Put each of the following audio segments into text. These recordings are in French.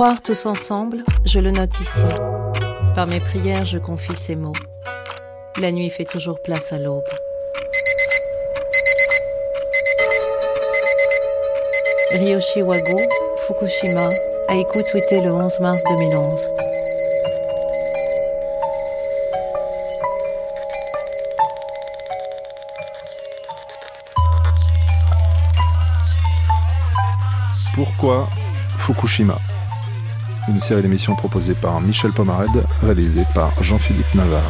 Croire tous ensemble, je le note ici. Par mes prières, je confie ces mots. La nuit fait toujours place à l'aube. Ryoshi Wago, Fukushima, a écouté le 11 mars 2011. Pourquoi Fukushima? Une série d'émissions proposée par Michel Pomared, réalisée par Jean-Philippe Navarre.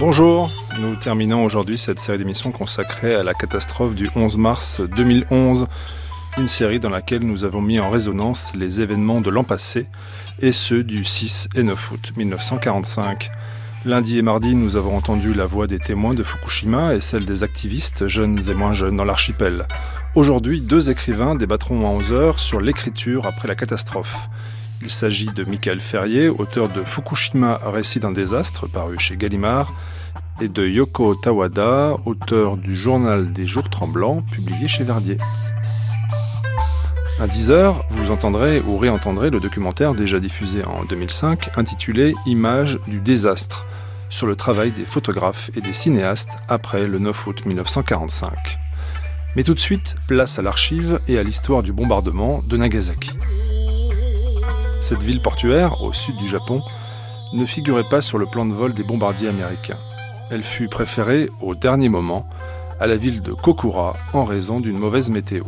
Bonjour, nous terminons aujourd'hui cette série d'émissions consacrée à la catastrophe du 11 mars 2011 une série dans laquelle nous avons mis en résonance les événements de l'an passé et ceux du 6 et 9 août 1945. Lundi et mardi, nous avons entendu la voix des témoins de Fukushima et celle des activistes, jeunes et moins jeunes, dans l'archipel. Aujourd'hui, deux écrivains débattront à 11 heures sur l'écriture après la catastrophe. Il s'agit de Michael Ferrier, auteur de Fukushima, récit d'un désastre, paru chez Gallimard, et de Yoko Tawada, auteur du Journal des jours tremblants, publié chez Verdier. À 10h, vous entendrez ou réentendrez le documentaire déjà diffusé en 2005 intitulé Images du désastre sur le travail des photographes et des cinéastes après le 9 août 1945. Mais tout de suite, place à l'archive et à l'histoire du bombardement de Nagasaki. Cette ville portuaire, au sud du Japon, ne figurait pas sur le plan de vol des bombardiers américains. Elle fut préférée, au dernier moment, à la ville de Kokura en raison d'une mauvaise météo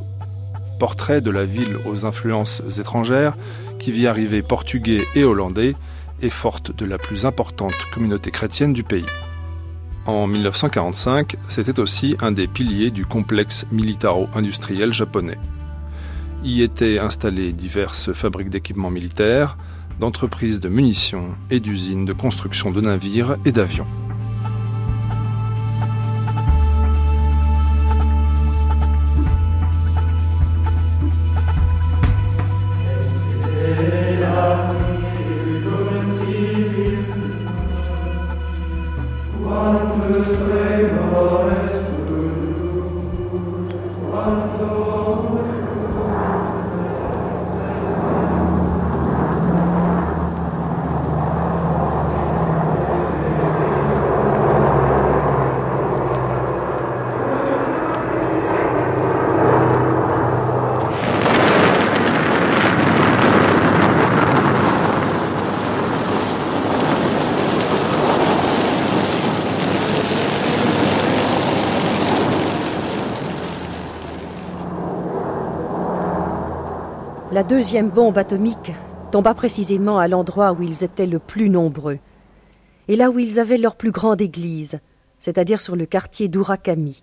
portrait de la ville aux influences étrangères, qui vit arriver portugais et hollandais, et forte de la plus importante communauté chrétienne du pays. En 1945, c'était aussi un des piliers du complexe militaro-industriel japonais. Y étaient installées diverses fabriques d'équipements militaires, d'entreprises de munitions et d'usines de construction de navires et d'avions. La deuxième bombe atomique tomba précisément à l'endroit où ils étaient le plus nombreux, et là où ils avaient leur plus grande église, c'est-à-dire sur le quartier d'Urakami,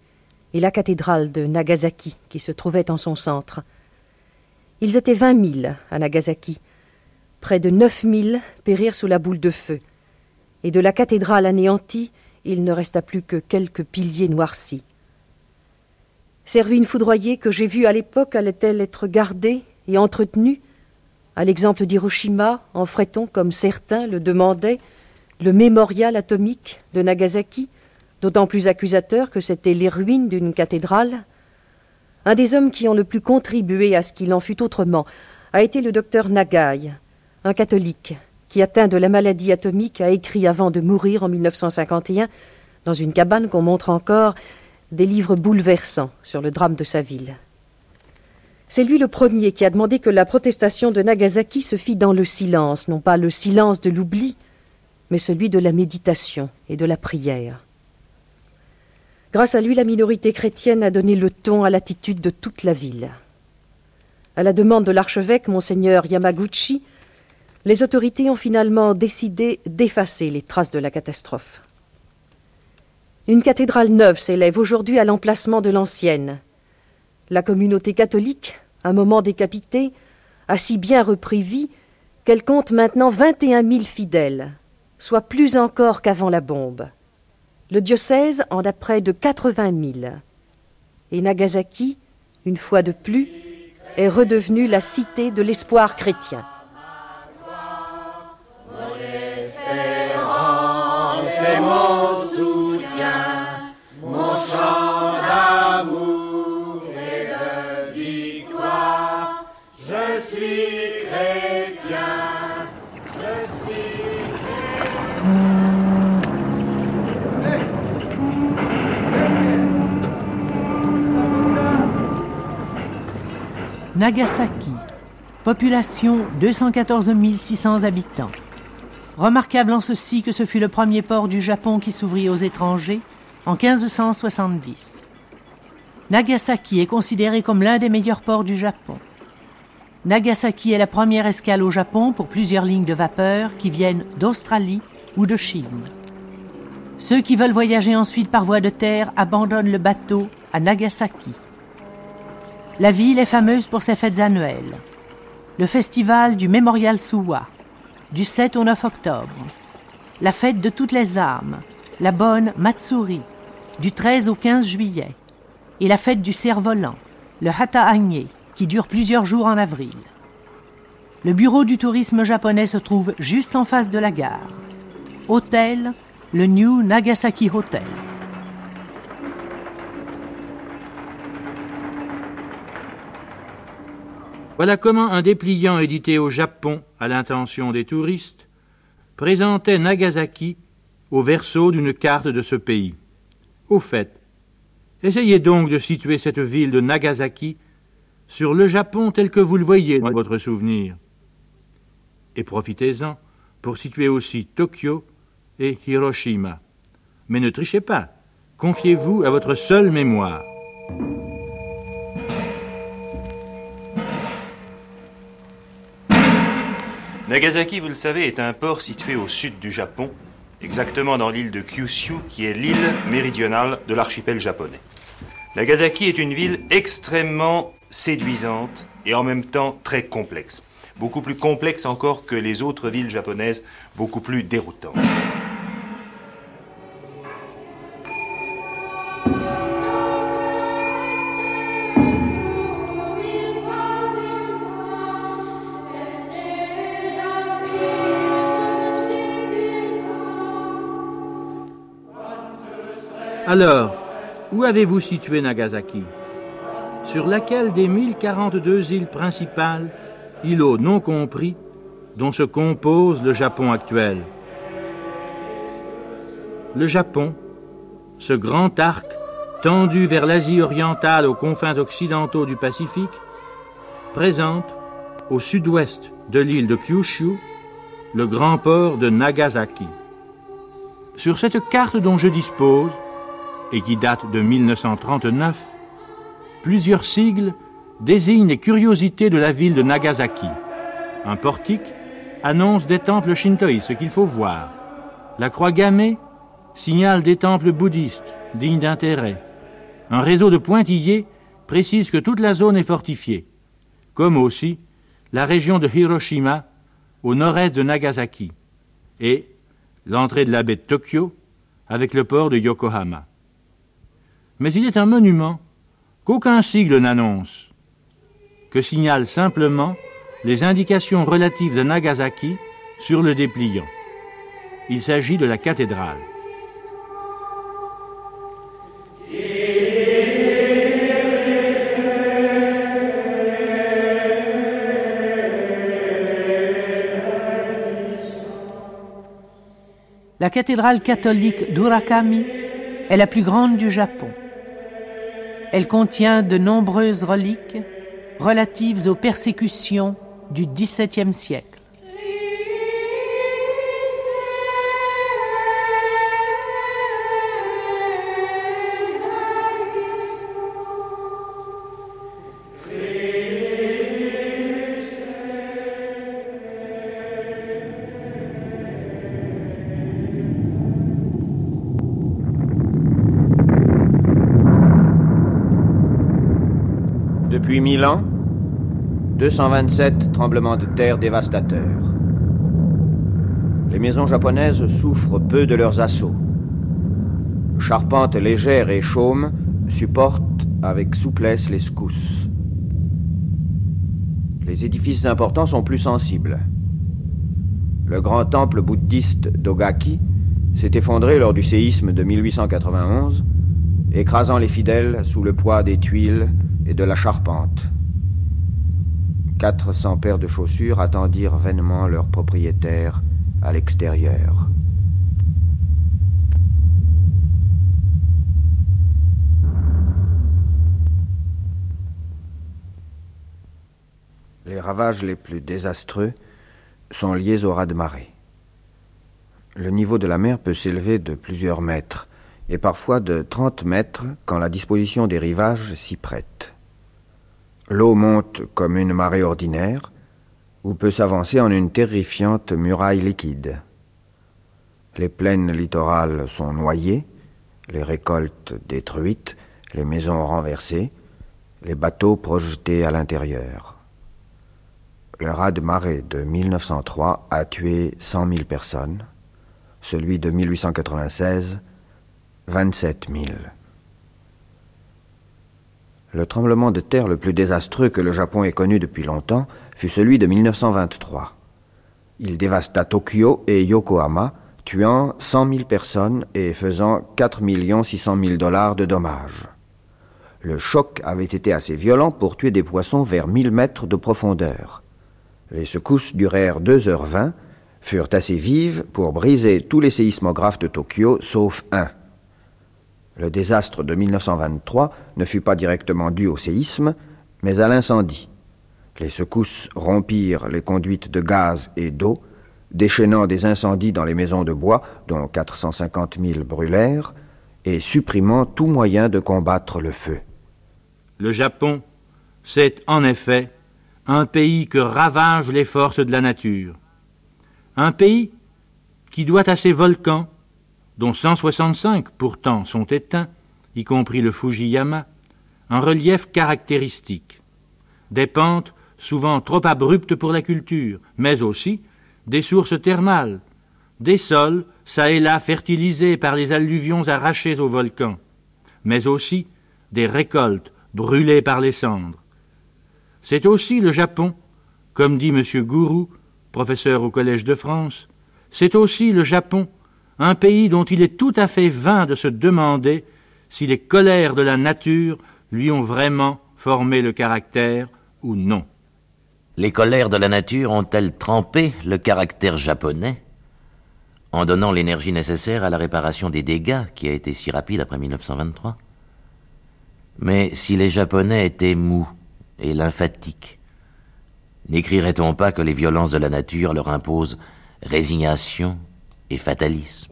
et la cathédrale de Nagasaki qui se trouvait en son centre. Ils étaient vingt mille à Nagasaki. Près de neuf mille périrent sous la boule de feu, et de la cathédrale anéantie, il ne resta plus que quelques piliers noircis. Ces ruines foudroyées que j'ai vues à l'époque allaient-elles être gardées et entretenu, à l'exemple d'Hiroshima, en ferait-on, comme certains le demandaient, le mémorial atomique de Nagasaki, d'autant plus accusateur que c'étaient les ruines d'une cathédrale? Un des hommes qui ont le plus contribué à ce qu'il en fût autrement a été le docteur Nagai, un catholique qui, atteint de la maladie atomique, a écrit avant de mourir en 1951, dans une cabane qu'on montre encore, des livres bouleversants sur le drame de sa ville. C'est lui le premier qui a demandé que la protestation de Nagasaki se fît dans le silence, non pas le silence de l'oubli, mais celui de la méditation et de la prière. Grâce à lui, la minorité chrétienne a donné le ton à l'attitude de toute la ville. À la demande de l'archevêque, monseigneur Yamaguchi, les autorités ont finalement décidé d'effacer les traces de la catastrophe. Une cathédrale neuve s'élève aujourd'hui à l'emplacement de l'ancienne, la communauté catholique, un moment décapitée, a si bien repris vie qu'elle compte maintenant vingt et un mille fidèles, soit plus encore qu'avant la bombe. Le diocèse en a près de quatre-vingt mille. Et Nagasaki, une fois de plus, est redevenue la cité de l'espoir chrétien. Nagasaki, population 214 600 habitants. Remarquable en ceci que ce fut le premier port du Japon qui s'ouvrit aux étrangers en 1570. Nagasaki est considéré comme l'un des meilleurs ports du Japon. Nagasaki est la première escale au Japon pour plusieurs lignes de vapeur qui viennent d'Australie ou de Chine. Ceux qui veulent voyager ensuite par voie de terre abandonnent le bateau à Nagasaki. La ville est fameuse pour ses fêtes annuelles. Le festival du Mémorial Suwa, du 7 au 9 octobre. La fête de toutes les armes, la bonne Matsuri, du 13 au 15 juillet. Et la fête du cerf-volant, le Hata qui dure plusieurs jours en avril. Le bureau du tourisme japonais se trouve juste en face de la gare. Hôtel, le New Nagasaki Hotel. Voilà comment un dépliant édité au Japon à l'intention des touristes présentait Nagasaki au verso d'une carte de ce pays. Au fait, essayez donc de situer cette ville de Nagasaki sur le Japon tel que vous le voyez dans votre souvenir. Et profitez-en pour situer aussi Tokyo et Hiroshima. Mais ne trichez pas, confiez-vous à votre seule mémoire. Nagasaki, vous le savez, est un port situé au sud du Japon, exactement dans l'île de Kyushu, qui est l'île méridionale de l'archipel japonais. Nagasaki est une ville extrêmement séduisante et en même temps très complexe. Beaucoup plus complexe encore que les autres villes japonaises, beaucoup plus déroutantes. Alors, où avez-vous situé Nagasaki? Sur laquelle des 1042 îles principales, îlots non compris, dont se compose le Japon actuel? Le Japon, ce grand arc tendu vers l'Asie orientale aux confins occidentaux du Pacifique, présente, au sud-ouest de l'île de Kyushu, le grand port de Nagasaki. Sur cette carte dont je dispose, et qui date de 1939, plusieurs sigles désignent les curiosités de la ville de Nagasaki. Un portique annonce des temples shintoïs, ce qu'il faut voir. La croix gammée signale des temples bouddhistes, dignes d'intérêt. Un réseau de pointillés précise que toute la zone est fortifiée, comme aussi la région de Hiroshima au nord-est de Nagasaki, et l'entrée de la baie de Tokyo avec le port de Yokohama mais il est un monument qu'aucun sigle n'annonce, que signalent simplement les indications relatives à Nagasaki sur le dépliant. Il s'agit de la cathédrale. La cathédrale catholique d'Urakami est la plus grande du Japon. Elle contient de nombreuses reliques relatives aux persécutions du XVIIe siècle. Depuis mille ans, 227 tremblements de terre dévastateurs. Les maisons japonaises souffrent peu de leurs assauts. Charpentes légères et chaumes supportent avec souplesse les secousses. les édifices importants sont plus sensibles. Le grand temple bouddhiste d'Ogaki s'est effondré lors du séisme de 1891, écrasant les fidèles sous le poids des tuiles et de la charpente. 400 paires de chaussures attendirent vainement leur propriétaire à l'extérieur. Les ravages les plus désastreux sont liés au raz-de-marée. Le niveau de la mer peut s'élever de plusieurs mètres et parfois de 30 mètres quand la disposition des rivages s'y prête. L'eau monte comme une marée ordinaire ou peut s'avancer en une terrifiante muraille liquide. Les plaines littorales sont noyées, les récoltes détruites, les maisons renversées, les bateaux projetés à l'intérieur. Le raz-de-marée de 1903 a tué 100 000 personnes, celui de 1896, 27 000. Le tremblement de terre le plus désastreux que le Japon ait connu depuis longtemps fut celui de 1923. Il dévasta Tokyo et Yokohama, tuant 100 000 personnes et faisant 4 600 000 dollars de dommages. Le choc avait été assez violent pour tuer des poissons vers 1000 mètres de profondeur. Les secousses durèrent 2h20, furent assez vives pour briser tous les séismographes de Tokyo sauf un. Le désastre de 1923 ne fut pas directement dû au séisme, mais à l'incendie. Les secousses rompirent les conduites de gaz et d'eau, déchaînant des incendies dans les maisons de bois, dont 450 000 brûlèrent, et supprimant tout moyen de combattre le feu. Le Japon, c'est en effet un pays que ravagent les forces de la nature. Un pays qui doit à ses volcans dont 165 pourtant sont éteints, y compris le Fujiyama, un relief caractéristique. Des pentes souvent trop abruptes pour la culture, mais aussi des sources thermales, des sols ça et là fertilisés par les alluvions arrachées au volcan, mais aussi des récoltes brûlées par les cendres. C'est aussi le Japon, comme dit M. Gourou, professeur au Collège de France, c'est aussi le Japon un pays dont il est tout à fait vain de se demander si les colères de la nature lui ont vraiment formé le caractère ou non. Les colères de la nature ont-elles trempé le caractère japonais en donnant l'énergie nécessaire à la réparation des dégâts qui a été si rapide après 1923 Mais si les Japonais étaient mous et lymphatiques, n'écrirait-on pas que les violences de la nature leur imposent résignation et fatalisme?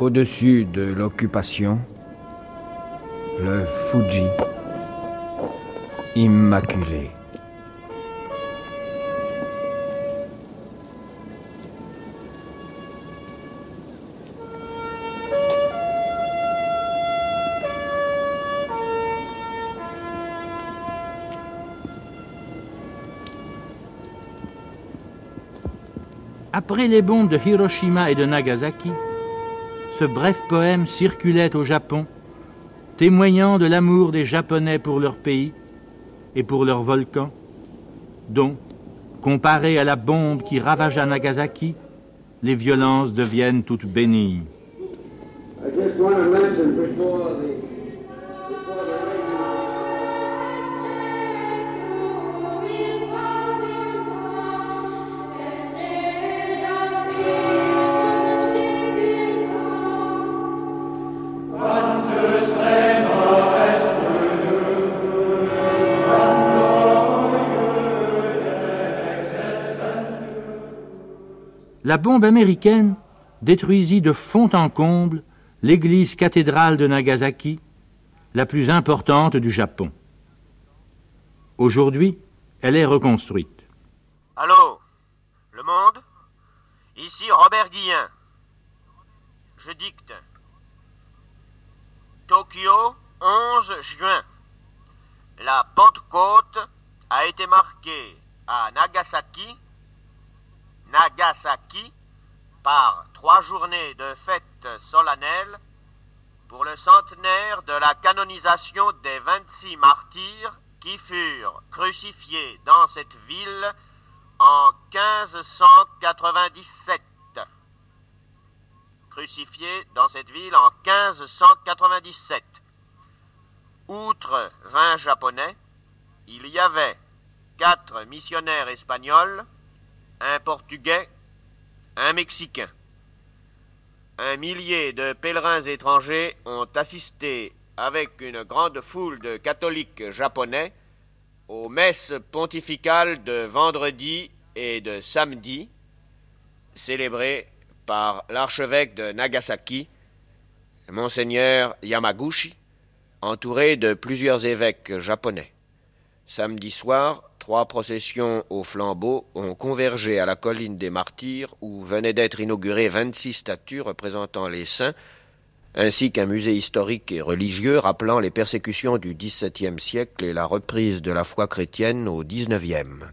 Au-dessus de l'occupation, le Fuji, immaculé. Après les bombes de Hiroshima et de Nagasaki, ce bref poème circulait au Japon, témoignant de l'amour des Japonais pour leur pays et pour leurs volcans, dont, comparé à la bombe qui ravagea Nagasaki, les violences deviennent toutes bénignes. La bombe américaine détruisit de fond en comble l'église cathédrale de Nagasaki, la plus importante du Japon. Aujourd'hui, elle est reconstruite. Allô? Le monde? Ici Robert Guillain. Je dicte. Tokyo, 11 juin. La Pentecôte a été marquée à Nagasaki, Nagasaki, par trois journées de fêtes solennelles pour le centenaire de la canonisation des 26 martyrs qui furent crucifiés dans cette ville en 1597. Crucifiés dans cette ville en 1597. Outre 20 Japonais, il y avait quatre missionnaires espagnols, un Portugais, un Mexicain. Un millier de pèlerins étrangers ont assisté avec une grande foule de catholiques japonais aux messes pontificales de vendredi et de samedi, célébrées par l'archevêque de Nagasaki, monseigneur Yamaguchi, entouré de plusieurs évêques japonais. Samedi soir, trois processions au flambeau ont convergé à la colline des martyrs où venaient d'être inaugurées 26 statues représentant les saints, ainsi qu'un musée historique et religieux rappelant les persécutions du XVIIe siècle et la reprise de la foi chrétienne au XIXe.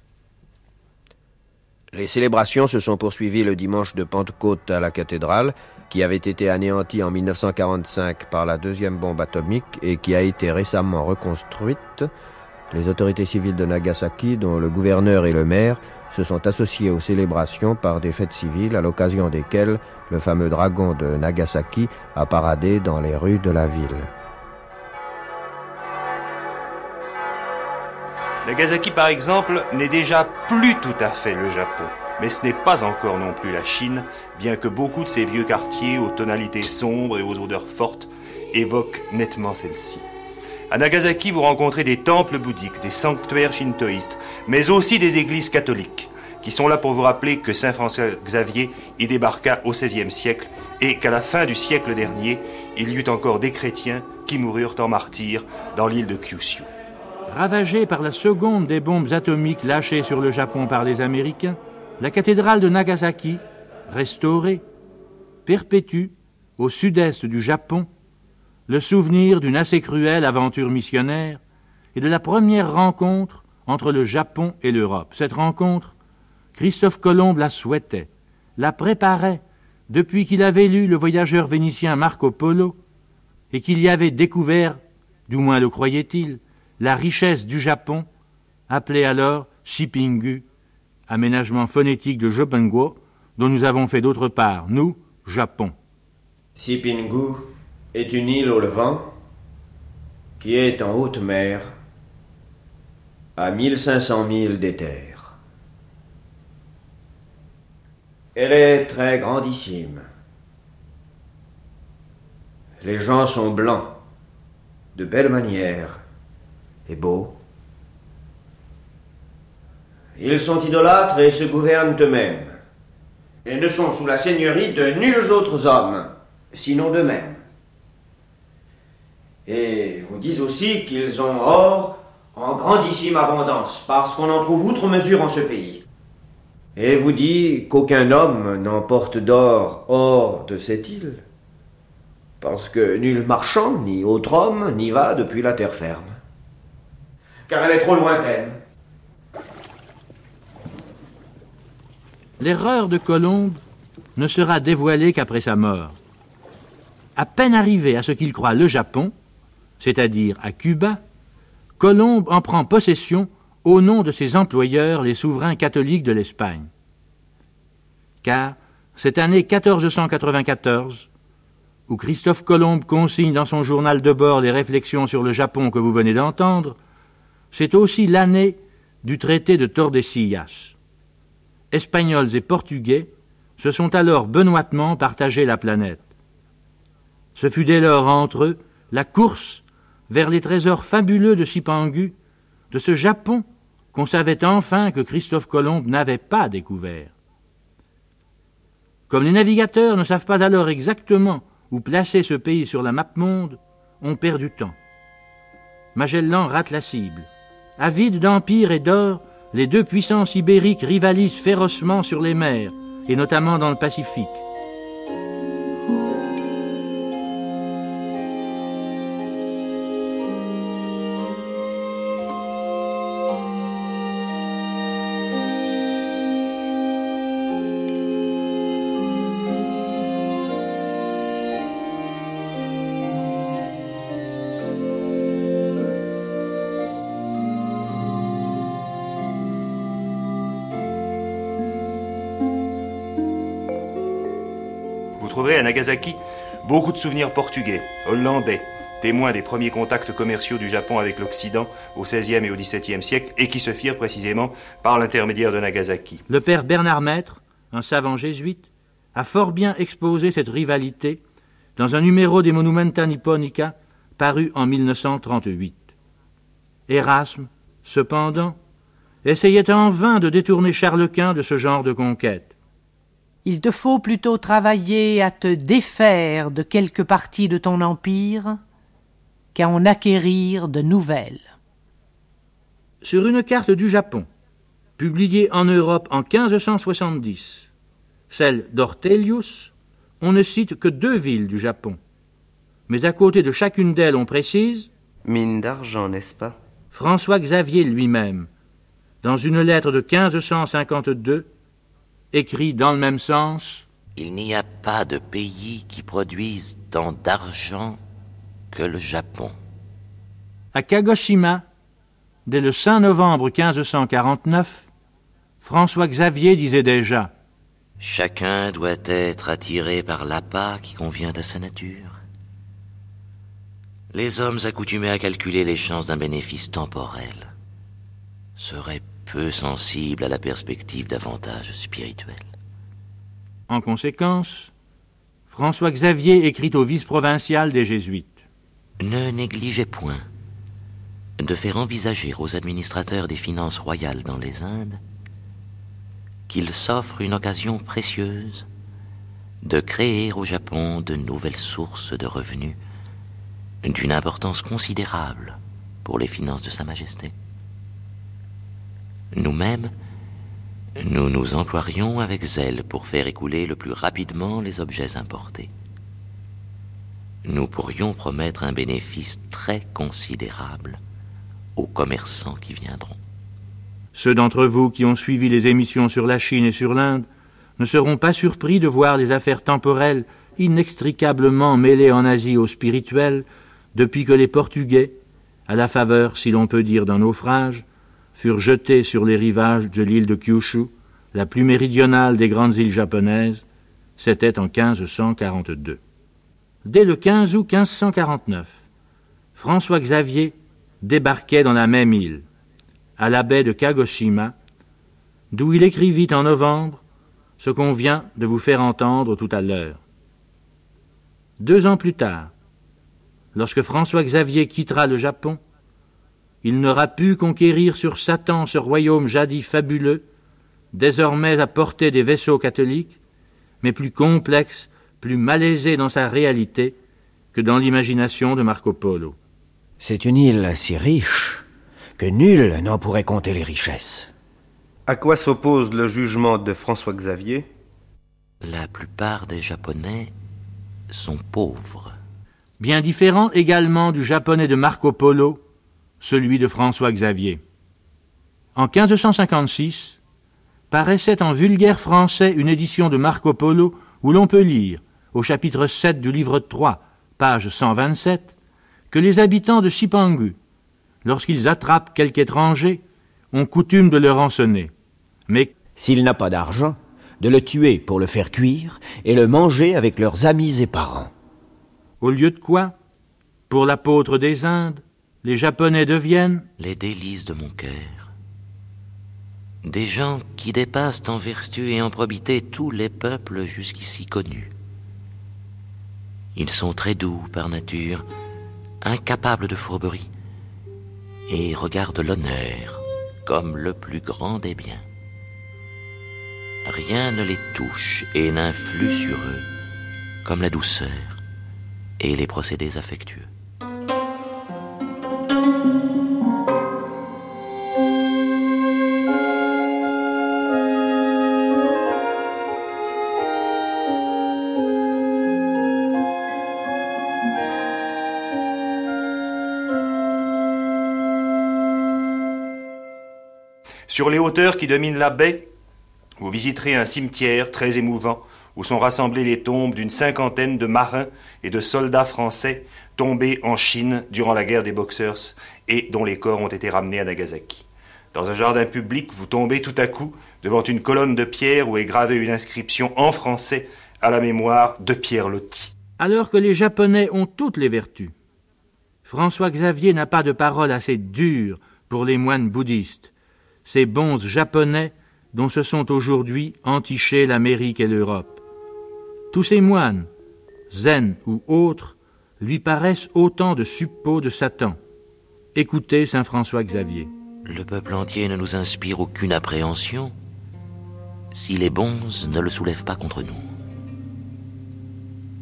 Les célébrations se sont poursuivies le dimanche de Pentecôte à la cathédrale, qui avait été anéantie en 1945 par la deuxième bombe atomique et qui a été récemment reconstruite les autorités civiles de Nagasaki, dont le gouverneur et le maire, se sont associés aux célébrations par des fêtes civiles à l'occasion desquelles le fameux dragon de Nagasaki a paradé dans les rues de la ville. Nagasaki, par exemple, n'est déjà plus tout à fait le Japon. Mais ce n'est pas encore non plus la Chine, bien que beaucoup de ces vieux quartiers aux tonalités sombres et aux odeurs fortes évoquent nettement celle-ci. À Nagasaki, vous rencontrez des temples bouddhiques, des sanctuaires shintoïstes, mais aussi des églises catholiques, qui sont là pour vous rappeler que Saint François Xavier y débarqua au XVIe siècle et qu'à la fin du siècle dernier, il y eut encore des chrétiens qui moururent en martyrs dans l'île de Kyushu. Ravagée par la seconde des bombes atomiques lâchées sur le Japon par les Américains, la cathédrale de Nagasaki, restaurée, perpétue, au sud-est du Japon, le souvenir d'une assez cruelle aventure missionnaire et de la première rencontre entre le Japon et l'Europe. Cette rencontre, Christophe Colomb la souhaitait, la préparait depuis qu'il avait lu le voyageur vénitien Marco Polo et qu'il y avait découvert, du moins le croyait-il, la richesse du Japon, appelée alors Shipingu, aménagement phonétique de Jobenguo, dont nous avons fait d'autre part, nous, Japon. Shipingu est une île au Levant qui est en haute mer à 1500 milles d'éther. Elle est très grandissime. Les gens sont blancs, de belles manières et beaux. Ils sont idolâtres et se gouvernent eux-mêmes, et ne sont sous la seigneurie de nuls autres hommes, sinon d'eux-mêmes. Et vous disent aussi qu'ils ont or en grandissime abondance, parce qu'on en trouve outre mesure en ce pays. Et vous dit qu'aucun homme n'emporte d'or hors de cette île, parce que nul marchand, ni autre homme, n'y va depuis la terre ferme, car elle est trop lointaine. L'erreur de Colombe ne sera dévoilée qu'après sa mort. À peine arrivé à ce qu'il croit le Japon, c'est-à-dire à Cuba, Colombe en prend possession au nom de ses employeurs, les souverains catholiques de l'Espagne. Car cette année 1494, où Christophe Colomb consigne dans son journal de bord les réflexions sur le Japon que vous venez d'entendre, c'est aussi l'année du traité de Tordesillas. Espagnols et Portugais se sont alors benoîtement partagé la planète. Ce fut dès lors entre eux la course vers les trésors fabuleux de Sipangu, de ce Japon qu'on savait enfin que Christophe Colomb n'avait pas découvert. Comme les navigateurs ne savent pas alors exactement où placer ce pays sur la map monde, on perd du temps. Magellan rate la cible. Avide d'empire et d'or, les deux puissances ibériques rivalisent férocement sur les mers, et notamment dans le Pacifique. Trouverez à Nagasaki beaucoup de souvenirs portugais, hollandais, témoins des premiers contacts commerciaux du Japon avec l'Occident au XVIe et au XVIIe siècle, et qui se firent précisément par l'intermédiaire de Nagasaki. Le père Bernard Maître, un savant jésuite, a fort bien exposé cette rivalité dans un numéro des Monumenta Nipponica paru en 1938. Erasme, cependant, essayait en vain de détourner Charles Quint de ce genre de conquête. Il te faut plutôt travailler à te défaire de quelques parties de ton empire qu'à en acquérir de nouvelles. Sur une carte du Japon, publiée en Europe en 1570, celle d'Ortelius, on ne cite que deux villes du Japon. Mais à côté de chacune d'elles, on précise Mine d'argent, n'est-ce pas? François Xavier lui-même, dans une lettre de 1552, écrit dans le même sens Il n'y a pas de pays qui produise tant d'argent que le Japon. À Kagoshima, dès le 5 novembre 1549, François Xavier disait déjà Chacun doit être attiré par l'appât qui convient à sa nature. Les hommes accoutumés à calculer les chances d'un bénéfice temporel seraient peu sensibles à la perspective d'avantages spirituels. En conséquence, François Xavier écrit au vice-provincial des Jésuites. Ne négligez point de faire envisager aux administrateurs des finances royales dans les Indes qu'il s'offre une occasion précieuse de créer au Japon de nouvelles sources de revenus d'une importance considérable pour les finances de Sa Majesté. Nous-mêmes, nous nous emploierions avec zèle pour faire écouler le plus rapidement les objets importés. Nous pourrions promettre un bénéfice très considérable aux commerçants qui viendront. Ceux d'entre vous qui ont suivi les émissions sur la Chine et sur l'Inde ne seront pas surpris de voir les affaires temporelles inextricablement mêlées en Asie au spirituel depuis que les Portugais, à la faveur, si l'on peut dire, d'un naufrage, furent jetés sur les rivages de l'île de Kyushu, la plus méridionale des grandes îles japonaises, c'était en 1542. Dès le 15 août 1549, François Xavier débarquait dans la même île à la baie de Kagoshima, d'où il écrivit en novembre ce qu'on vient de vous faire entendre tout à l'heure. Deux ans plus tard, lorsque François Xavier quittera le Japon, il n'aura pu conquérir sur Satan ce royaume jadis fabuleux, désormais à portée des vaisseaux catholiques, mais plus complexe, plus malaisé dans sa réalité que dans l'imagination de Marco Polo. C'est une île si riche que nul n'en pourrait compter les richesses. À quoi s'oppose le jugement de François Xavier La plupart des Japonais sont pauvres. Bien différent également du japonais de Marco Polo, celui de François Xavier. En 1556, paraissait en vulgaire français une édition de Marco Polo où l'on peut lire, au chapitre 7 du livre 3, page 127, que les habitants de Sipangu, lorsqu'ils attrapent quelque étranger, ont coutume de le rançonner. Mais s'il n'a pas d'argent, de le tuer pour le faire cuire et le manger avec leurs amis et parents. Au lieu de quoi, pour l'apôtre des Indes, les Japonais deviennent les délices de mon cœur. Des gens qui dépassent en vertu et en probité tous les peuples jusqu'ici connus. Ils sont très doux par nature, incapables de fourberie, et regardent l'honneur comme le plus grand des biens. Rien ne les touche et n'influe sur eux comme la douceur et les procédés affectueux. Sur les hauteurs qui dominent la baie, vous visiterez un cimetière très émouvant où sont rassemblées les tombes d'une cinquantaine de marins et de soldats français tombés en Chine durant la guerre des Boxers et dont les corps ont été ramenés à Nagasaki. Dans un jardin public, vous tombez tout à coup devant une colonne de pierre où est gravée une inscription en français à la mémoire de Pierre Loti. Alors que les Japonais ont toutes les vertus, François Xavier n'a pas de parole assez dure pour les moines bouddhistes, ces bons Japonais dont se sont aujourd'hui entichés l'Amérique et l'Europe. Tous ces moines, zen ou autres, lui paraissent autant de suppôts de Satan. Écoutez Saint François Xavier. Le peuple entier ne nous inspire aucune appréhension si les bonzes ne le soulèvent pas contre nous.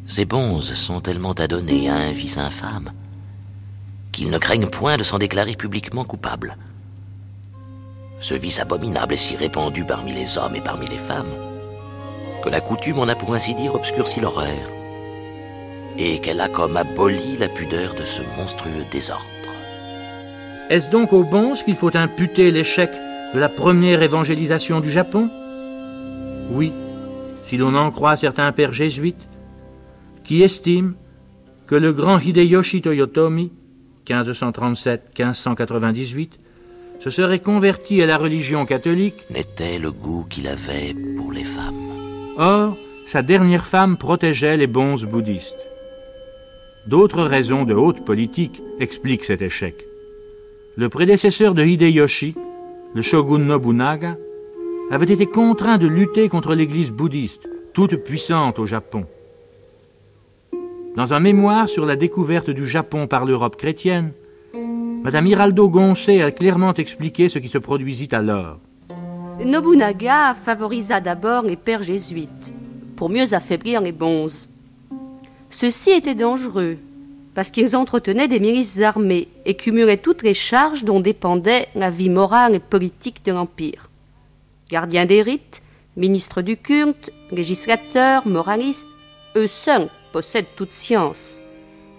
Ces bonzes sont tellement adonnés à un vice infâme qu'ils ne craignent point de s'en déclarer publiquement coupables. Ce vice abominable est si répandu parmi les hommes et parmi les femmes que la coutume en a pour ainsi dire obscurci l'horaire et qu'elle a comme aboli la pudeur de ce monstrueux désordre. Est-ce donc aux bonzes qu'il faut imputer l'échec de la première évangélisation du Japon? Oui, si l'on en croit certains pères jésuites, qui estiment que le grand Hideyoshi Toyotomi, 1537-1598, se serait converti à la religion catholique, n'était le goût qu'il avait pour les femmes. Or, sa dernière femme protégeait les bonzes bouddhistes. D'autres raisons de haute politique expliquent cet échec. Le prédécesseur de Hideyoshi, le shogun Nobunaga, avait été contraint de lutter contre l'Église bouddhiste, toute puissante au Japon. Dans un mémoire sur la découverte du Japon par l'Europe chrétienne, Madame Hiraldo Goncé a clairement expliqué ce qui se produisit alors. Nobunaga favorisa d'abord les pères jésuites, pour mieux affaiblir les bonzes. Ceux-ci étaient dangereux, parce qu'ils entretenaient des milices armées et cumulaient toutes les charges dont dépendait la vie morale et politique de l'Empire. Gardiens des rites, ministres du culte, législateurs, moralistes, eux seuls possèdent toute science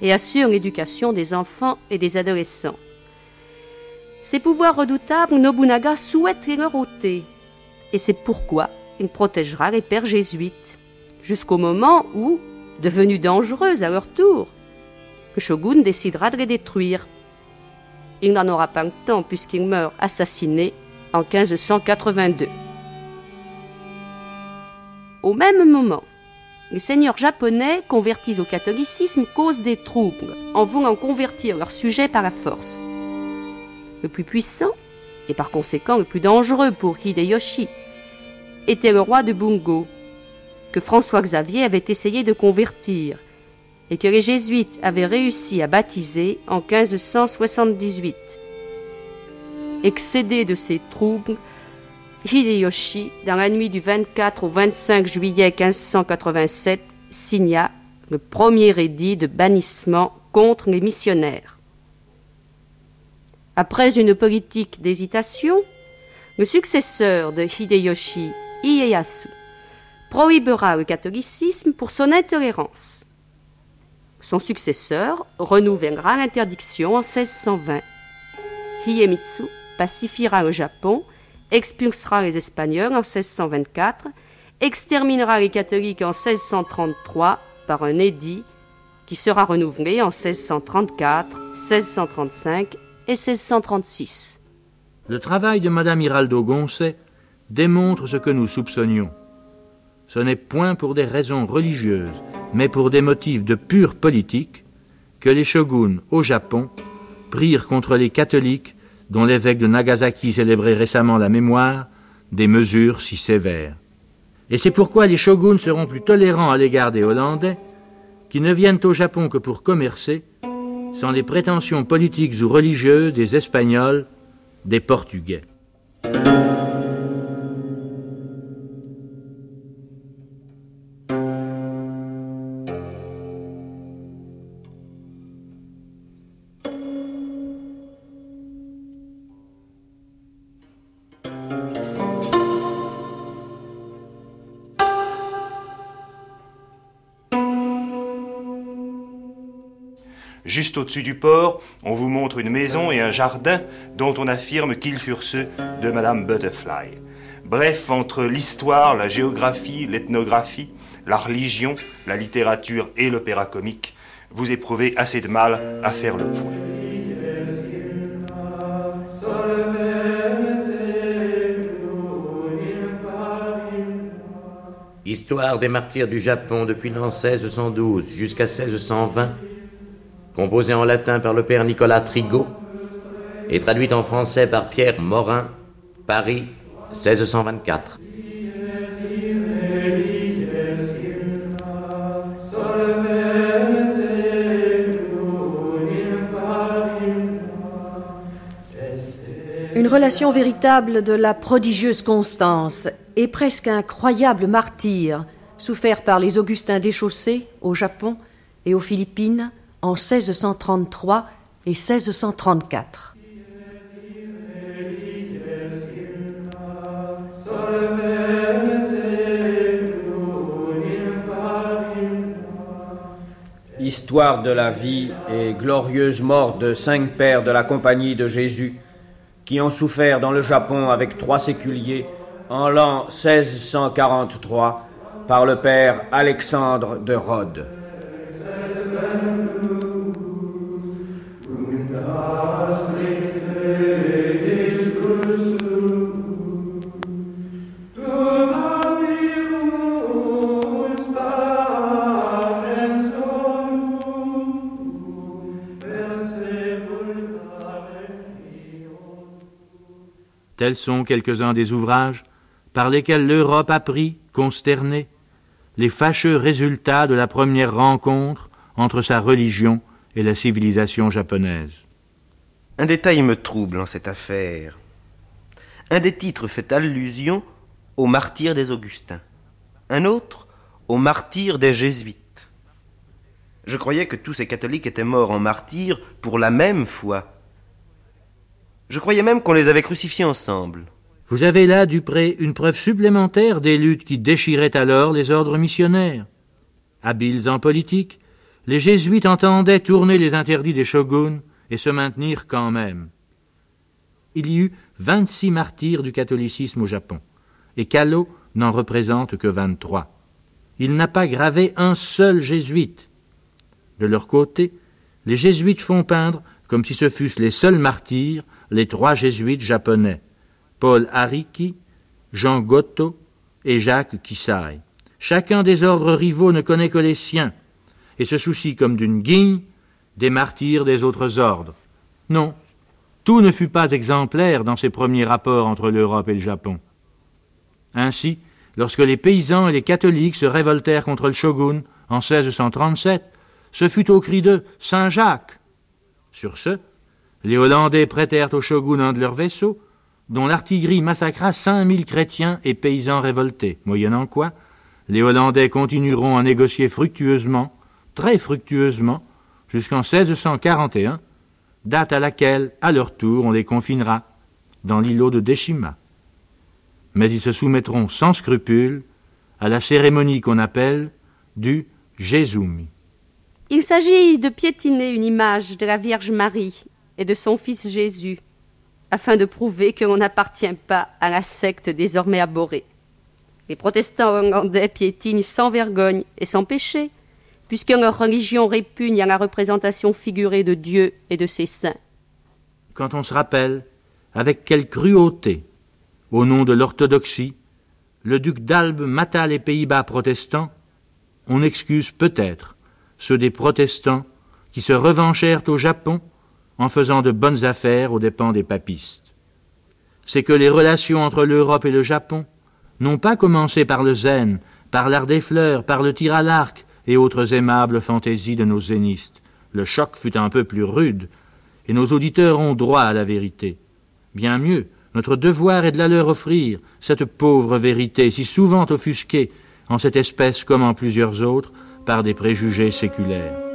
et assurent l'éducation des enfants et des adolescents. Ces pouvoirs redoutables, Nobunaga souhaite les leur ôter, et c'est pourquoi il protégera les pères jésuites, jusqu'au moment où, devenus dangereux à leur tour, le shogun décidera de les détruire. Il n'en aura pas le temps puisqu'il meurt assassiné en 1582. Au même moment, les seigneurs japonais convertis au catholicisme causent des troubles en voulant convertir leurs sujets par la force. Le plus puissant, et par conséquent le plus dangereux pour Hideyoshi, était le roi de Bungo, que François Xavier avait essayé de convertir et que les jésuites avaient réussi à baptiser en 1578. Excédé de ces troubles, Hideyoshi, dans la nuit du 24 au 25 juillet 1587, signa le premier édit de bannissement contre les missionnaires. Après une politique d'hésitation, le successeur de Hideyoshi, Ieyasu, prohibera le catholicisme pour son intolérance. Son successeur renouvellera l'interdiction en 1620. Hiyemitsu pacifiera le Japon, expulsera les Espagnols en 1624, exterminera les catholiques en 1633 par un édit qui sera renouvelé en 1634, 1635 et 1636. Le travail de Madame Hiraldo Goncet démontre ce que nous soupçonnions. Ce n'est point pour des raisons religieuses, mais pour des motifs de pure politique, que les shoguns au Japon prirent contre les catholiques, dont l'évêque de Nagasaki célébrait récemment la mémoire, des mesures si sévères. Et c'est pourquoi les shoguns seront plus tolérants à l'égard des Hollandais, qui ne viennent au Japon que pour commercer, sans les prétentions politiques ou religieuses des Espagnols, des Portugais. Juste au-dessus du port, on vous montre une maison et un jardin dont on affirme qu'ils furent ceux de Madame Butterfly. Bref, entre l'histoire, la géographie, l'ethnographie, la religion, la littérature et l'opéra comique, vous éprouvez assez de mal à faire le point. Histoire des martyrs du Japon depuis l'an 1612 jusqu'à 1620, composée en latin par le père Nicolas Trigot et traduite en français par Pierre Morin, Paris, 1624. Une relation véritable de la prodigieuse Constance et presque incroyable martyr souffert par les Augustins déchaussés au Japon et aux Philippines en 1633 et 1634. Histoire de la vie et glorieuse mort de cinq pères de la Compagnie de Jésus qui ont souffert dans le Japon avec trois séculiers en l'an 1643 par le père Alexandre de Rhodes. Tels sont quelques-uns des ouvrages par lesquels l'Europe apprit, consternée, les fâcheux résultats de la première rencontre entre sa religion et la civilisation japonaise. Un détail me trouble en cette affaire. Un des titres fait allusion aux martyrs des Augustins, un autre aux martyrs des Jésuites. Je croyais que tous ces catholiques étaient morts en martyrs pour la même foi. Je croyais même qu'on les avait crucifiés ensemble. Vous avez là, Dupré, une preuve supplémentaire des luttes qui déchiraient alors les ordres missionnaires. Habiles en politique, les jésuites entendaient tourner les interdits des shoguns et se maintenir quand même. Il y eut vingt-six martyrs du catholicisme au Japon, et Callot n'en représente que vingt-trois. Il n'a pas gravé un seul jésuite. De leur côté, les jésuites font peindre, comme si ce fussent les seuls martyrs, les trois jésuites japonais, Paul Hariki, Jean Gotto et Jacques Kisai. Chacun des ordres rivaux ne connaît que les siens, et se soucie comme d'une guigne des martyrs des autres ordres. Non, tout ne fut pas exemplaire dans ces premiers rapports entre l'Europe et le Japon. Ainsi, lorsque les paysans et les catholiques se révoltèrent contre le shogun en 1637, ce fut au cri de Saint Jacques. Sur ce, les Hollandais prêtèrent au shogun un de leurs vaisseaux, dont l'artillerie massacra cinq mille chrétiens et paysans révoltés, moyennant quoi les Hollandais continueront à négocier fructueusement, très fructueusement, jusqu'en 1641, date à laquelle, à leur tour, on les confinera dans l'îlot de Deshima. Mais ils se soumettront sans scrupule à la cérémonie qu'on appelle du Jésumi. Il s'agit de piétiner une image de la Vierge Marie et de son Fils Jésus, afin de prouver que l'on n'appartient pas à la secte désormais abhorrée. Les protestants hollandais piétinent sans vergogne et sans péché, puisque leur religion répugne à la représentation figurée de Dieu et de ses saints. Quand on se rappelle avec quelle cruauté, au nom de l'orthodoxie, le duc d'Albe mata les Pays-Bas protestants, on excuse peut-être ceux des protestants qui se revanchèrent au Japon en faisant de bonnes affaires aux dépens des papistes. C'est que les relations entre l'Europe et le Japon n'ont pas commencé par le zen, par l'art des fleurs, par le tir à l'arc et autres aimables fantaisies de nos zénistes. Le choc fut un peu plus rude, et nos auditeurs ont droit à la vérité. Bien mieux, notre devoir est de la leur offrir, cette pauvre vérité si souvent offusquée, en cette espèce comme en plusieurs autres, par des préjugés séculaires.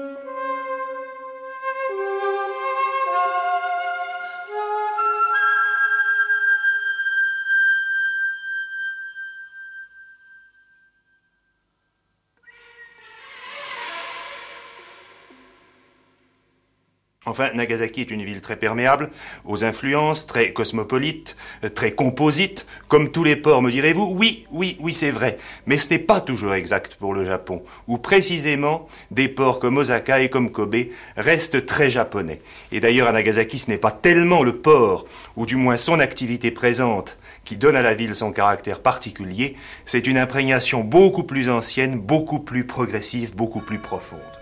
Enfin, Nagasaki est une ville très perméable aux influences, très cosmopolite, très composite, comme tous les ports, me direz-vous. Oui, oui, oui, c'est vrai. Mais ce n'est pas toujours exact pour le Japon, où précisément des ports comme Osaka et comme Kobe restent très japonais. Et d'ailleurs, à Nagasaki, ce n'est pas tellement le port, ou du moins son activité présente, qui donne à la ville son caractère particulier, c'est une imprégnation beaucoup plus ancienne, beaucoup plus progressive, beaucoup plus profonde.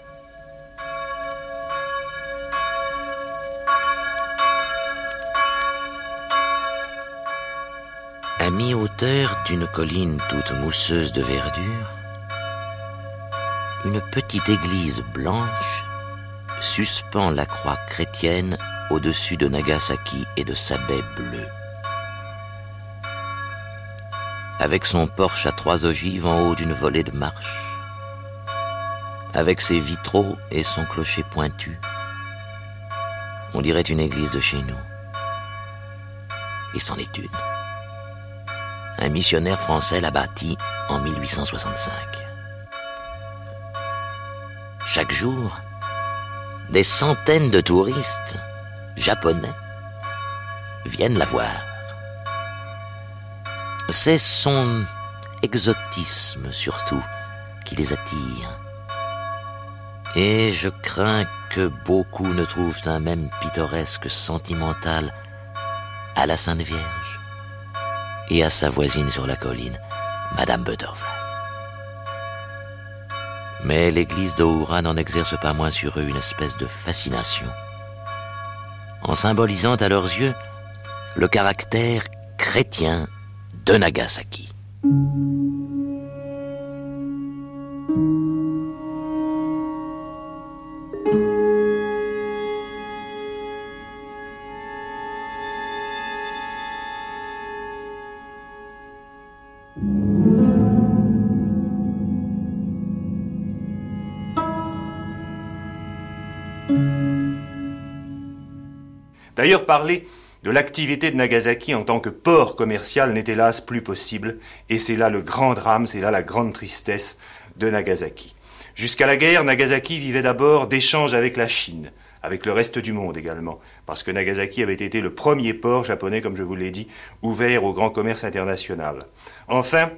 Mi-hauteur d'une colline toute mousseuse de verdure, une petite église blanche suspend la croix chrétienne au-dessus de Nagasaki et de sa baie bleue. Avec son porche à trois ogives en haut d'une volée de marche, avec ses vitraux et son clocher pointu, on dirait une église de chez nous. Et c'en est une un missionnaire français l'a bâti en 1865. Chaque jour, des centaines de touristes japonais viennent la voir. C'est son exotisme surtout qui les attire. Et je crains que beaucoup ne trouvent un même pittoresque sentimental à la Sainte Vierge et à sa voisine sur la colline, Madame Butterfly. Mais l'église d'Ohura n'en exerce pas moins sur eux une espèce de fascination, en symbolisant à leurs yeux le caractère chrétien de Nagasaki. Parler de l'activité de Nagasaki en tant que port commercial n'est hélas plus possible, et c'est là le grand drame, c'est là la grande tristesse de Nagasaki. Jusqu'à la guerre, Nagasaki vivait d'abord d'échanges avec la Chine, avec le reste du monde également, parce que Nagasaki avait été le premier port japonais, comme je vous l'ai dit, ouvert au grand commerce international. Enfin,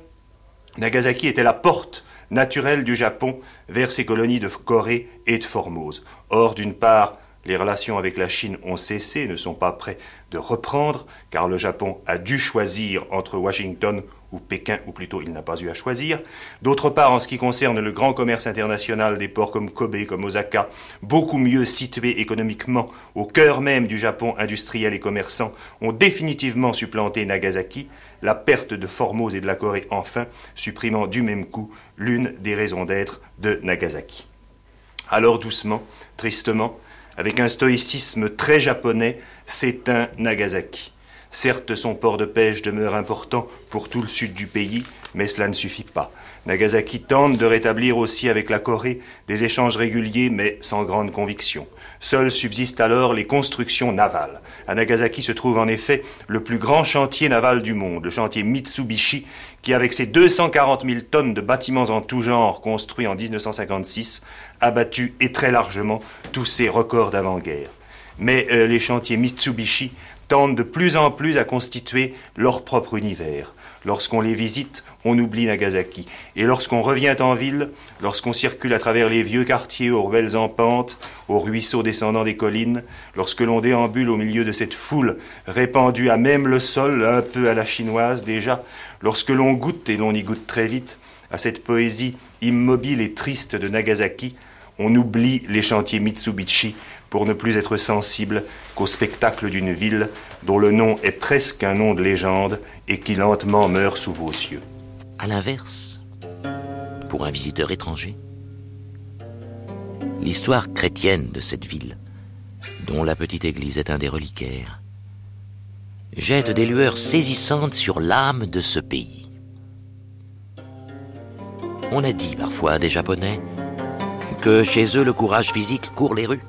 Nagasaki était la porte naturelle du Japon vers ses colonies de Corée et de Formose. Or, d'une part, les relations avec la Chine ont cessé, ne sont pas prêts de reprendre, car le Japon a dû choisir entre Washington ou Pékin, ou plutôt il n'a pas eu à choisir. D'autre part, en ce qui concerne le grand commerce international des ports comme Kobe, comme Osaka, beaucoup mieux situés économiquement au cœur même du Japon industriel et commerçant, ont définitivement supplanté Nagasaki, la perte de Formose et de la Corée enfin, supprimant du même coup l'une des raisons d'être de Nagasaki. Alors doucement, tristement, avec un stoïcisme très japonais, s'éteint Nagasaki. Certes, son port de pêche demeure important pour tout le sud du pays, mais cela ne suffit pas. Nagasaki tente de rétablir aussi avec la Corée des échanges réguliers, mais sans grande conviction. Seules subsistent alors les constructions navales. À Nagasaki se trouve en effet le plus grand chantier naval du monde, le chantier Mitsubishi, qui avec ses 240 000 tonnes de bâtiments en tout genre construits en 1956, a battu et très largement tous ses records d'avant-guerre. Mais euh, les chantiers Mitsubishi tendent de plus en plus à constituer leur propre univers. Lorsqu'on les visite, on oublie Nagasaki. Et lorsqu'on revient en ville, lorsqu'on circule à travers les vieux quartiers aux ruelles en pente, aux ruisseaux descendant des collines, lorsque l'on déambule au milieu de cette foule répandue à même le sol, un peu à la chinoise déjà, lorsque l'on goûte, et l'on y goûte très vite, à cette poésie immobile et triste de Nagasaki, on oublie les chantiers Mitsubishi pour ne plus être sensible qu'au spectacle d'une ville dont le nom est presque un nom de légende et qui lentement meurt sous vos yeux. À l'inverse, pour un visiteur étranger, l'histoire chrétienne de cette ville, dont la petite église est un des reliquaires, jette des lueurs saisissantes sur l'âme de ce pays. On a dit parfois des Japonais que chez eux le courage physique court les rues,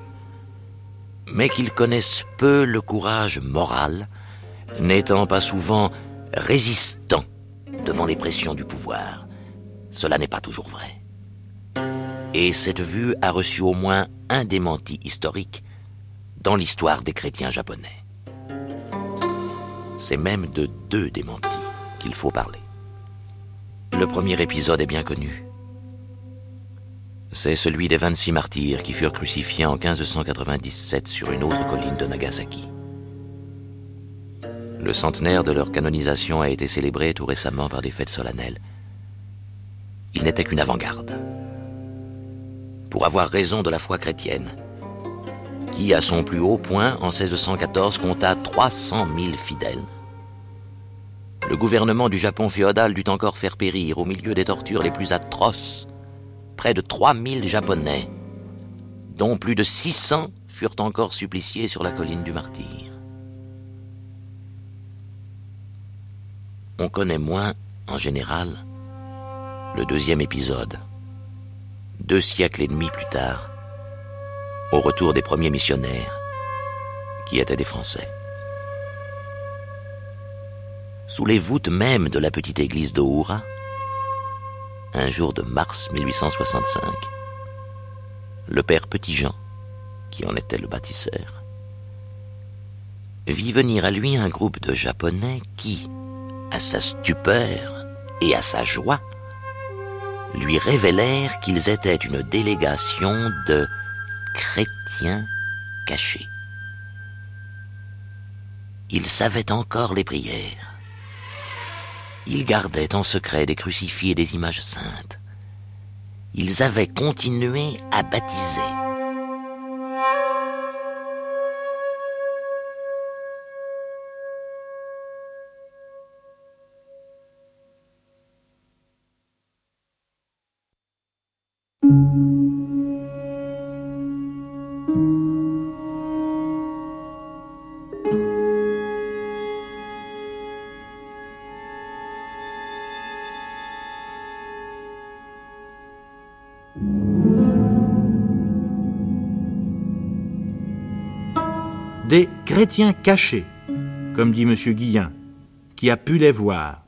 mais qu'ils connaissent peu le courage moral, n'étant pas souvent résistants devant les pressions du pouvoir. Cela n'est pas toujours vrai. Et cette vue a reçu au moins un démenti historique dans l'histoire des chrétiens japonais. C'est même de deux démentis qu'il faut parler. Le premier épisode est bien connu. C'est celui des 26 martyrs qui furent crucifiés en 1597 sur une autre colline de Nagasaki. Le centenaire de leur canonisation a été célébré tout récemment par des fêtes solennelles. Il n'était qu'une avant-garde. Pour avoir raison de la foi chrétienne, qui, à son plus haut point, en 1614, compta 300 000 fidèles, le gouvernement du Japon féodal dut encore faire périr, au milieu des tortures les plus atroces, près de 3000 Japonais, dont plus de 600 furent encore suppliciés sur la colline du martyr. On connaît moins, en général, le deuxième épisode, deux siècles et demi plus tard, au retour des premiers missionnaires, qui étaient des Français. Sous les voûtes même de la petite église de un jour de mars 1865, le père Petit-Jean, qui en était le bâtisseur, vit venir à lui un groupe de Japonais qui, à sa stupeur et à sa joie, lui révélèrent qu'ils étaient une délégation de chrétiens cachés. Ils savaient encore les prières ils gardaient en secret des crucifix et des images saintes. Ils avaient continué à baptiser. Chrétiens cachés, comme dit M. Guillain, qui a pu les voir.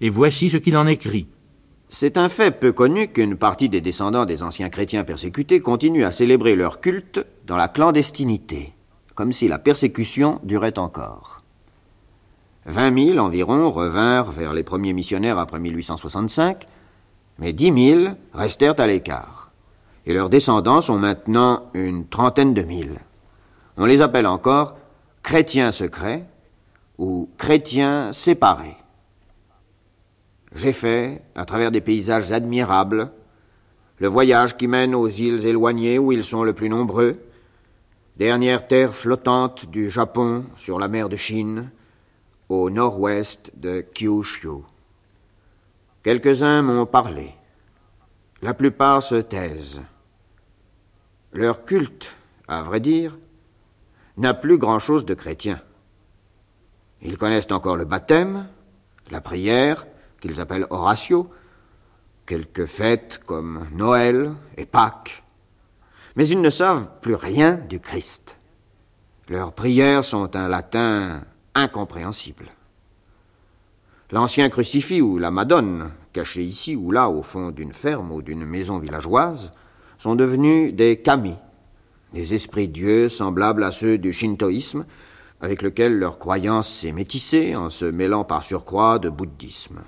Et voici ce qu'il en écrit. C'est un fait peu connu qu'une partie des descendants des anciens chrétiens persécutés continue à célébrer leur culte dans la clandestinité, comme si la persécution durait encore. Vingt mille environ revinrent vers les premiers missionnaires après 1865, mais dix mille restèrent à l'écart, et leurs descendants sont maintenant une trentaine de mille. On les appelle encore chrétiens secrets ou chrétiens séparés. J'ai fait, à travers des paysages admirables, le voyage qui mène aux îles éloignées où ils sont le plus nombreux, dernière terre flottante du Japon sur la mer de Chine, au nord-ouest de Kyushu. Quelques-uns m'ont parlé. La plupart se taisent. Leur culte, à vrai dire, n'a plus grand-chose de chrétien. Ils connaissent encore le baptême, la prière, qu'ils appellent Horatio, quelques fêtes comme Noël et Pâques, mais ils ne savent plus rien du Christ. Leurs prières sont un latin incompréhensible. L'ancien crucifix ou la Madone, cachés ici ou là au fond d'une ferme ou d'une maison villageoise, sont devenus des kami, des esprits dieux semblables à ceux du shintoïsme, avec lequel leur croyance s'est métissée en se mêlant par surcroît de bouddhisme.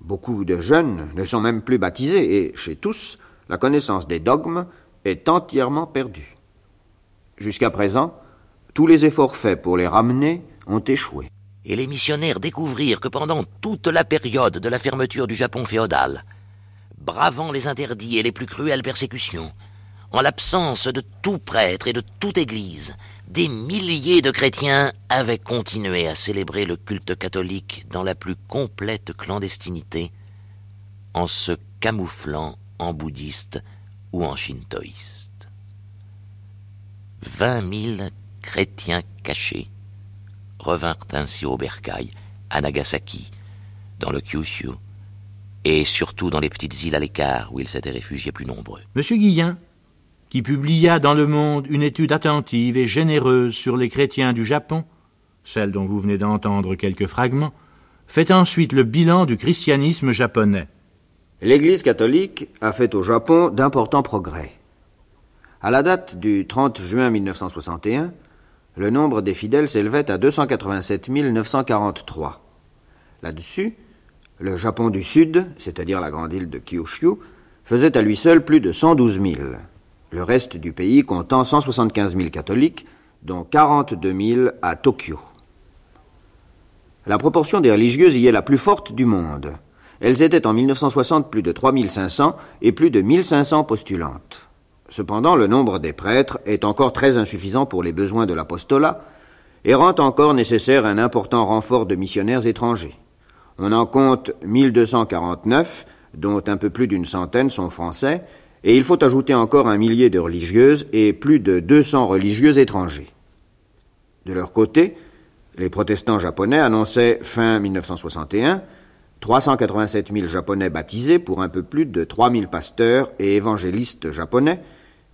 Beaucoup de jeunes ne sont même plus baptisés et, chez tous, la connaissance des dogmes est entièrement perdue. Jusqu'à présent, tous les efforts faits pour les ramener ont échoué. Et les missionnaires découvrirent que pendant toute la période de la fermeture du Japon féodal, bravant les interdits et les plus cruelles persécutions, en l'absence de tout prêtre et de toute église, des milliers de chrétiens avaient continué à célébrer le culte catholique dans la plus complète clandestinité, en se camouflant en bouddhiste ou en shintoïste. Vingt mille chrétiens cachés revinrent ainsi au bercail, à Nagasaki, dans le Kyushu, et surtout dans les petites îles à l'écart où ils s'étaient réfugiés plus nombreux. Qui publia dans le monde une étude attentive et généreuse sur les chrétiens du Japon, celle dont vous venez d'entendre quelques fragments, fait ensuite le bilan du christianisme japonais. L'Église catholique a fait au Japon d'importants progrès. À la date du 30 juin 1961, le nombre des fidèles s'élevait à 287 943. Là-dessus, le Japon du Sud, c'est-à-dire la grande île de Kyushu, faisait à lui seul plus de 112 000, le reste du pays comptant 175 000 catholiques, dont 42 000 à Tokyo. La proportion des religieuses y est la plus forte du monde. Elles étaient en 1960 plus de 3500 et plus de 1500 postulantes. Cependant, le nombre des prêtres est encore très insuffisant pour les besoins de l'apostolat et rend encore nécessaire un important renfort de missionnaires étrangers. On en compte 1249, dont un peu plus d'une centaine sont français, et il faut ajouter encore un millier de religieuses et plus de 200 religieux étrangers. De leur côté, les protestants japonais annonçaient fin 1961 387 000 Japonais baptisés pour un peu plus de 3 000 pasteurs et évangélistes japonais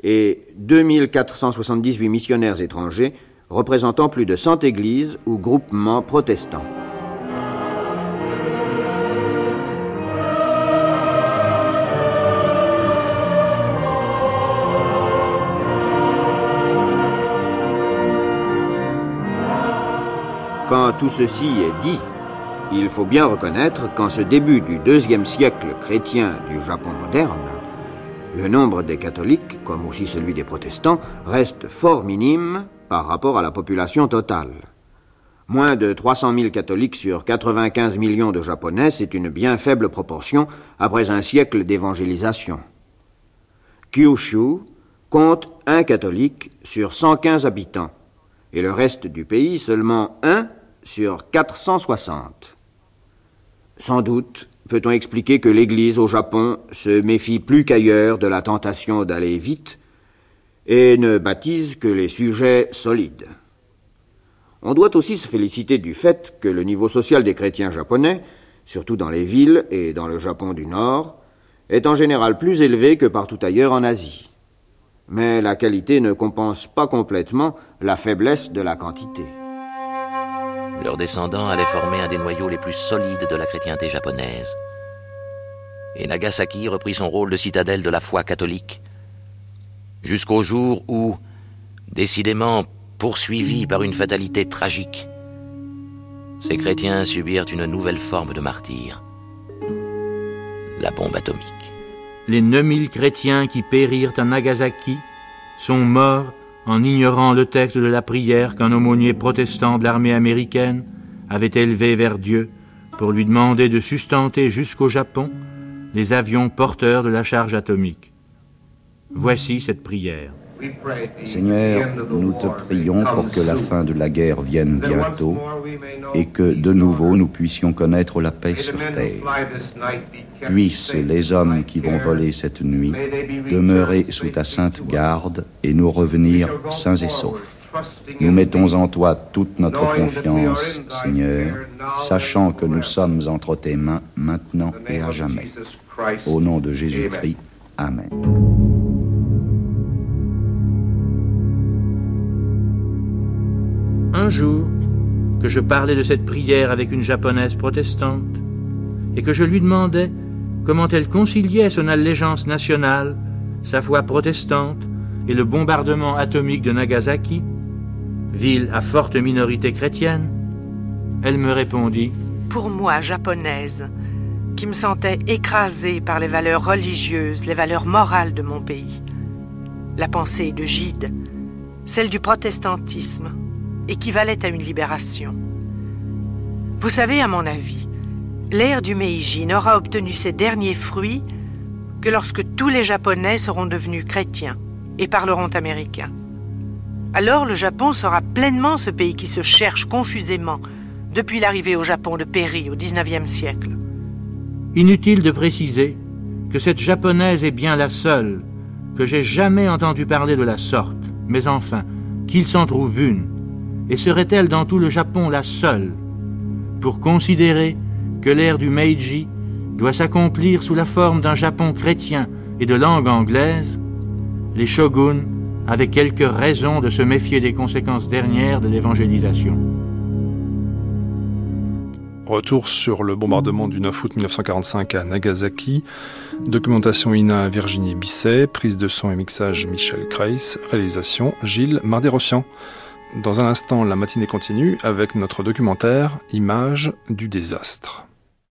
et 2 478 missionnaires étrangers représentant plus de 100 églises ou groupements protestants. Tout ceci est dit, il faut bien reconnaître qu'en ce début du deuxième siècle chrétien du Japon moderne, le nombre des catholiques, comme aussi celui des protestants, reste fort minime par rapport à la population totale. Moins de 300 000 catholiques sur 95 millions de Japonais, c'est une bien faible proportion après un siècle d'évangélisation. Kyushu compte un catholique sur 115 habitants, et le reste du pays seulement un sur 460. Sans doute peut-on expliquer que l'Église au Japon se méfie plus qu'ailleurs de la tentation d'aller vite et ne baptise que les sujets solides. On doit aussi se féliciter du fait que le niveau social des chrétiens japonais, surtout dans les villes et dans le Japon du Nord, est en général plus élevé que partout ailleurs en Asie. Mais la qualité ne compense pas complètement la faiblesse de la quantité. Leurs descendants allaient former un des noyaux les plus solides de la chrétienté japonaise. Et Nagasaki reprit son rôle de citadelle de la foi catholique, jusqu'au jour où, décidément poursuivis par une fatalité tragique, ces chrétiens subirent une nouvelle forme de martyr, la bombe atomique. Les 9000 chrétiens qui périrent à Nagasaki sont morts en ignorant le texte de la prière qu'un aumônier protestant de l'armée américaine avait élevé vers Dieu pour lui demander de sustenter jusqu'au Japon les avions porteurs de la charge atomique. Voici cette prière. Seigneur, nous te prions pour que la fin de la guerre vienne bientôt et que de nouveau nous puissions connaître la paix sur terre. Puissent les hommes qui vont voler cette nuit demeurer sous ta sainte garde et nous revenir sains et saufs. Nous mettons en toi toute notre confiance, Seigneur, sachant que nous sommes entre tes mains maintenant et à jamais. Au nom de Jésus-Christ, Amen. Un jour que je parlais de cette prière avec une japonaise protestante et que je lui demandais comment elle conciliait son allégeance nationale, sa foi protestante et le bombardement atomique de Nagasaki, ville à forte minorité chrétienne, elle me répondit Pour moi, japonaise, qui me sentais écrasée par les valeurs religieuses, les valeurs morales de mon pays, la pensée de Gide, celle du protestantisme, équivalait à une libération. Vous savez, à mon avis, l'ère du Meiji n'aura obtenu ses derniers fruits que lorsque tous les Japonais seront devenus chrétiens et parleront américain. Alors le Japon sera pleinement ce pays qui se cherche confusément depuis l'arrivée au Japon de Perry au XIXe siècle. Inutile de préciser que cette japonaise est bien la seule que j'ai jamais entendu parler de la sorte, mais enfin, qu'il s'en trouve une, et serait-elle dans tout le Japon la seule pour considérer que l'ère du Meiji doit s'accomplir sous la forme d'un Japon chrétien et de langue anglaise, les shoguns avaient quelques raisons de se méfier des conséquences dernières de l'évangélisation. Retour sur le bombardement du 9 août 1945 à Nagasaki. Documentation INA Virginie Bisset. Prise de son et mixage Michel Kreis. Réalisation Gilles Mardet-Rossian. Dans un instant, la matinée continue avec notre documentaire Images du désastre.